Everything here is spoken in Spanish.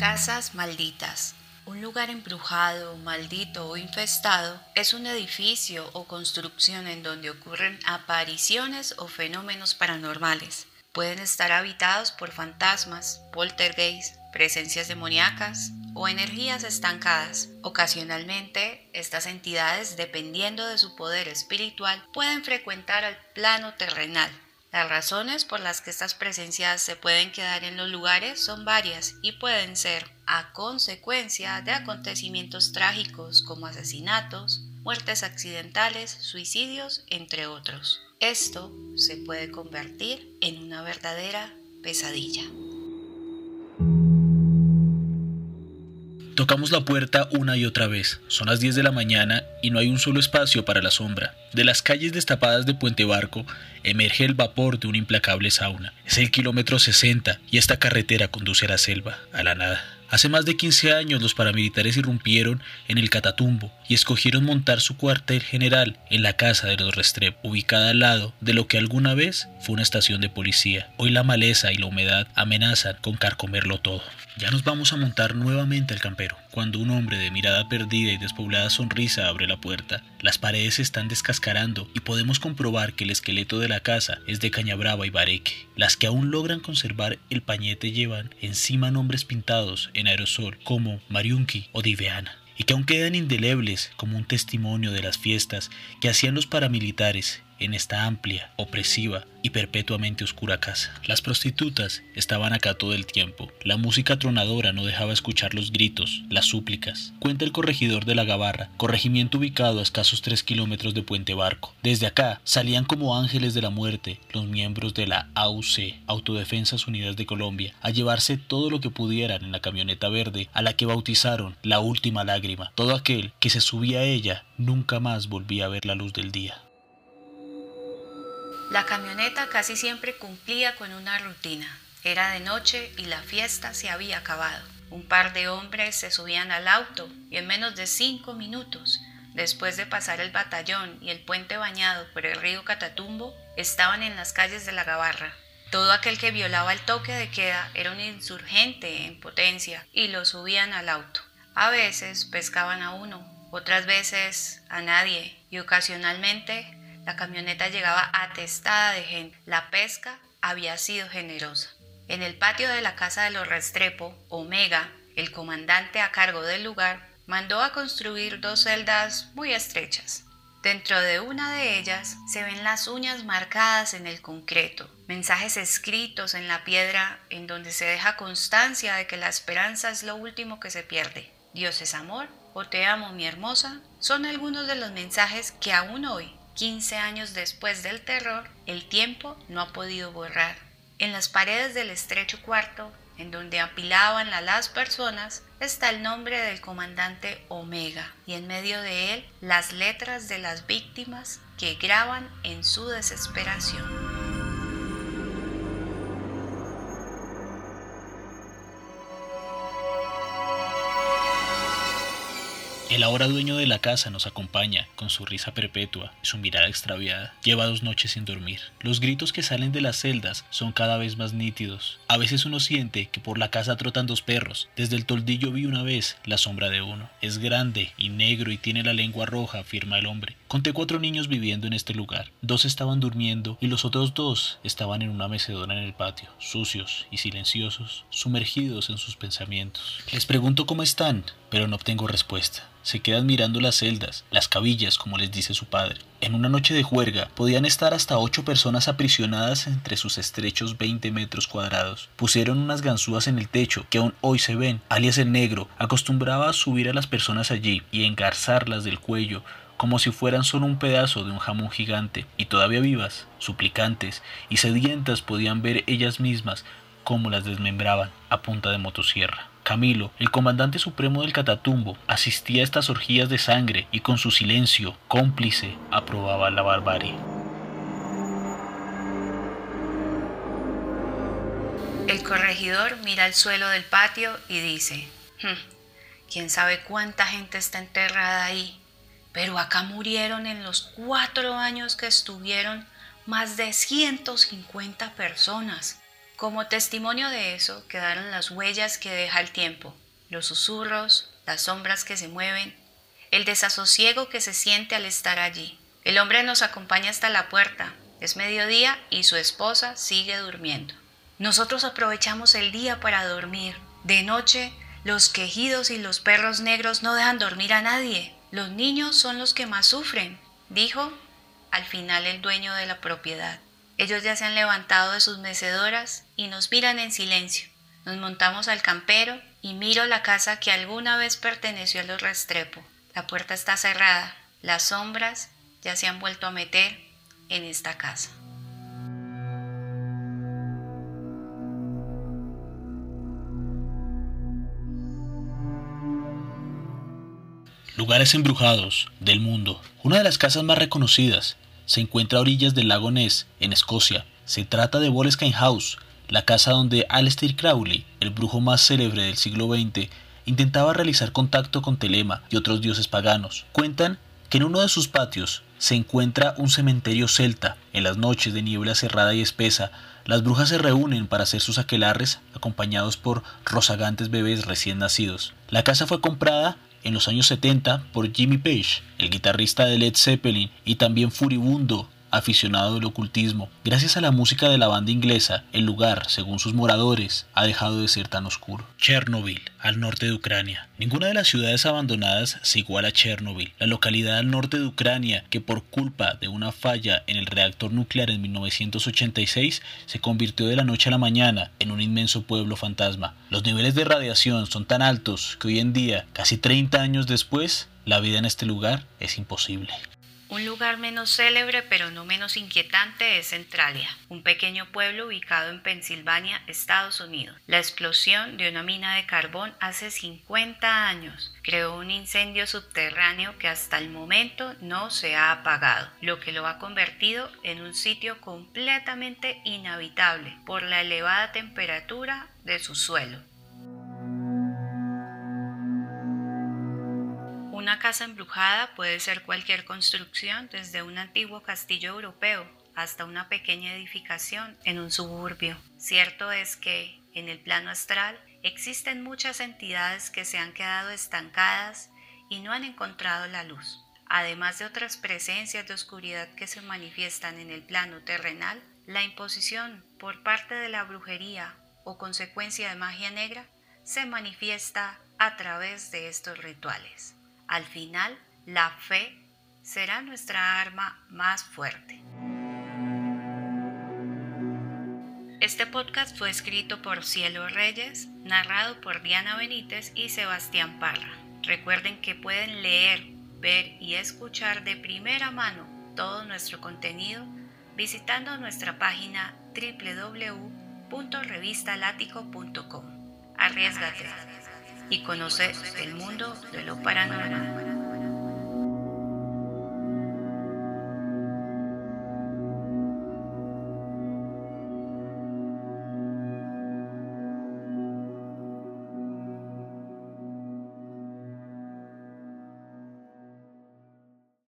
Casas malditas. Un lugar embrujado, maldito o infestado es un edificio o construcción en donde ocurren apariciones o fenómenos paranormales. Pueden estar habitados por fantasmas, poltergeists, presencias demoníacas o energías estancadas. Ocasionalmente, estas entidades, dependiendo de su poder espiritual, pueden frecuentar el plano terrenal. Las razones por las que estas presencias se pueden quedar en los lugares son varias y pueden ser a consecuencia de acontecimientos trágicos como asesinatos, muertes accidentales, suicidios, entre otros. Esto se puede convertir en una verdadera pesadilla. Tocamos la puerta una y otra vez. Son las 10 de la mañana y no hay un solo espacio para la sombra. De las calles destapadas de Puente Barco emerge el vapor de un implacable sauna. Es el kilómetro 60 y esta carretera conduce a la selva, a la nada. Hace más de 15 años los paramilitares irrumpieron en el Catatumbo y escogieron montar su cuartel general en la casa de los Restrep, ubicada al lado de lo que alguna vez fue una estación de policía. Hoy la maleza y la humedad amenazan con carcomerlo todo. Ya nos vamos a montar nuevamente al campero, cuando un hombre de mirada perdida y despoblada sonrisa abre la puerta. Las paredes se están descascarando y podemos comprobar que el esqueleto de la casa es de caña brava y bareque. Las que aún logran conservar el pañete llevan encima nombres pintados en aerosol como Mariunki o Diveana y que aún quedan indelebles como un testimonio de las fiestas que hacían los paramilitares en esta amplia, opresiva y perpetuamente oscura casa. Las prostitutas estaban acá todo el tiempo. La música tronadora no dejaba escuchar los gritos, las súplicas. Cuenta el corregidor de la Gabarra, corregimiento ubicado a escasos tres kilómetros de Puente Barco. Desde acá salían como ángeles de la muerte los miembros de la AUC, Autodefensas Unidas de Colombia, a llevarse todo lo que pudieran en la camioneta verde a la que bautizaron la última lágrima. Todo aquel que se subía a ella nunca más volvía a ver la luz del día. La camioneta casi siempre cumplía con una rutina. Era de noche y la fiesta se había acabado. Un par de hombres se subían al auto y en menos de cinco minutos, después de pasar el batallón y el puente bañado por el río Catatumbo, estaban en las calles de la Gabarra. Todo aquel que violaba el toque de queda era un insurgente en potencia y lo subían al auto. A veces pescaban a uno, otras veces a nadie y ocasionalmente la camioneta llegaba atestada de gente. La pesca había sido generosa. En el patio de la casa de los Restrepo, Omega, el comandante a cargo del lugar, mandó a construir dos celdas muy estrechas. Dentro de una de ellas se ven las uñas marcadas en el concreto, mensajes escritos en la piedra en donde se deja constancia de que la esperanza es lo último que se pierde. Dios es amor o te amo mi hermosa son algunos de los mensajes que aún hoy 15 años después del terror, el tiempo no ha podido borrar. En las paredes del estrecho cuarto, en donde apilaban las personas, está el nombre del comandante Omega y en medio de él las letras de las víctimas que graban en su desesperación. El ahora dueño de la casa nos acompaña con su risa perpetua y su mirada extraviada. Lleva dos noches sin dormir. Los gritos que salen de las celdas son cada vez más nítidos. A veces uno siente que por la casa trotan dos perros. Desde el toldillo vi una vez la sombra de uno. Es grande y negro y tiene la lengua roja, afirma el hombre. Conté cuatro niños viviendo en este lugar. Dos estaban durmiendo y los otros dos estaban en una mecedora en el patio, sucios y silenciosos, sumergidos en sus pensamientos. Les pregunto cómo están, pero no obtengo respuesta. Se quedan mirando las celdas, las cabillas, como les dice su padre. En una noche de juerga podían estar hasta ocho personas aprisionadas entre sus estrechos 20 metros cuadrados. Pusieron unas ganzúas en el techo que aún hoy se ven. Alias el negro acostumbraba a subir a las personas allí y engarzarlas del cuello como si fueran solo un pedazo de un jamón gigante, y todavía vivas, suplicantes y sedientas podían ver ellas mismas cómo las desmembraban a punta de motosierra. Camilo, el comandante supremo del Catatumbo, asistía a estas orgías de sangre y con su silencio cómplice aprobaba la barbarie. El corregidor mira el suelo del patio y dice, hmm, ¿quién sabe cuánta gente está enterrada ahí? Pero acá murieron en los cuatro años que estuvieron más de 150 personas. Como testimonio de eso quedaron las huellas que deja el tiempo, los susurros, las sombras que se mueven, el desasosiego que se siente al estar allí. El hombre nos acompaña hasta la puerta, es mediodía y su esposa sigue durmiendo. Nosotros aprovechamos el día para dormir. De noche, los quejidos y los perros negros no dejan dormir a nadie. Los niños son los que más sufren, dijo al final el dueño de la propiedad. Ellos ya se han levantado de sus mecedoras y nos miran en silencio. Nos montamos al campero y miro la casa que alguna vez perteneció a los Restrepo. La puerta está cerrada. Las sombras ya se han vuelto a meter en esta casa. Lugares embrujados del mundo. Una de las casas más reconocidas se encuentra a orillas del lago Ness, en Escocia. Se trata de Boleskine House, la casa donde Aleister Crowley, el brujo más célebre del siglo XX, intentaba realizar contacto con Telema y otros dioses paganos. Cuentan que en uno de sus patios se encuentra un cementerio celta. En las noches de niebla cerrada y espesa, las brujas se reúnen para hacer sus aquelarres acompañados por rozagantes bebés recién nacidos. La casa fue comprada en los años 70 por Jimmy Page, el guitarrista de Led Zeppelin y también furibundo aficionado del ocultismo. Gracias a la música de la banda inglesa, el lugar, según sus moradores, ha dejado de ser tan oscuro. Chernobyl, al norte de Ucrania. Ninguna de las ciudades abandonadas se iguala a Chernobyl, la localidad al norte de Ucrania que por culpa de una falla en el reactor nuclear en 1986 se convirtió de la noche a la mañana en un inmenso pueblo fantasma. Los niveles de radiación son tan altos que hoy en día, casi 30 años después, la vida en este lugar es imposible. Un lugar menos célebre pero no menos inquietante es Centralia, un pequeño pueblo ubicado en Pensilvania, Estados Unidos. La explosión de una mina de carbón hace 50 años creó un incendio subterráneo que hasta el momento no se ha apagado, lo que lo ha convertido en un sitio completamente inhabitable por la elevada temperatura de su suelo. Una casa embrujada puede ser cualquier construcción, desde un antiguo castillo europeo hasta una pequeña edificación en un suburbio. Cierto es que, en el plano astral, existen muchas entidades que se han quedado estancadas y no han encontrado la luz. Además de otras presencias de oscuridad que se manifiestan en el plano terrenal, la imposición por parte de la brujería o consecuencia de magia negra se manifiesta a través de estos rituales. Al final, la fe será nuestra arma más fuerte. Este podcast fue escrito por Cielo Reyes, narrado por Diana Benítez y Sebastián Parra. Recuerden que pueden leer, ver y escuchar de primera mano todo nuestro contenido visitando nuestra página www.revistalático.com. Arriesgate y conoce el mundo de lo paranormal.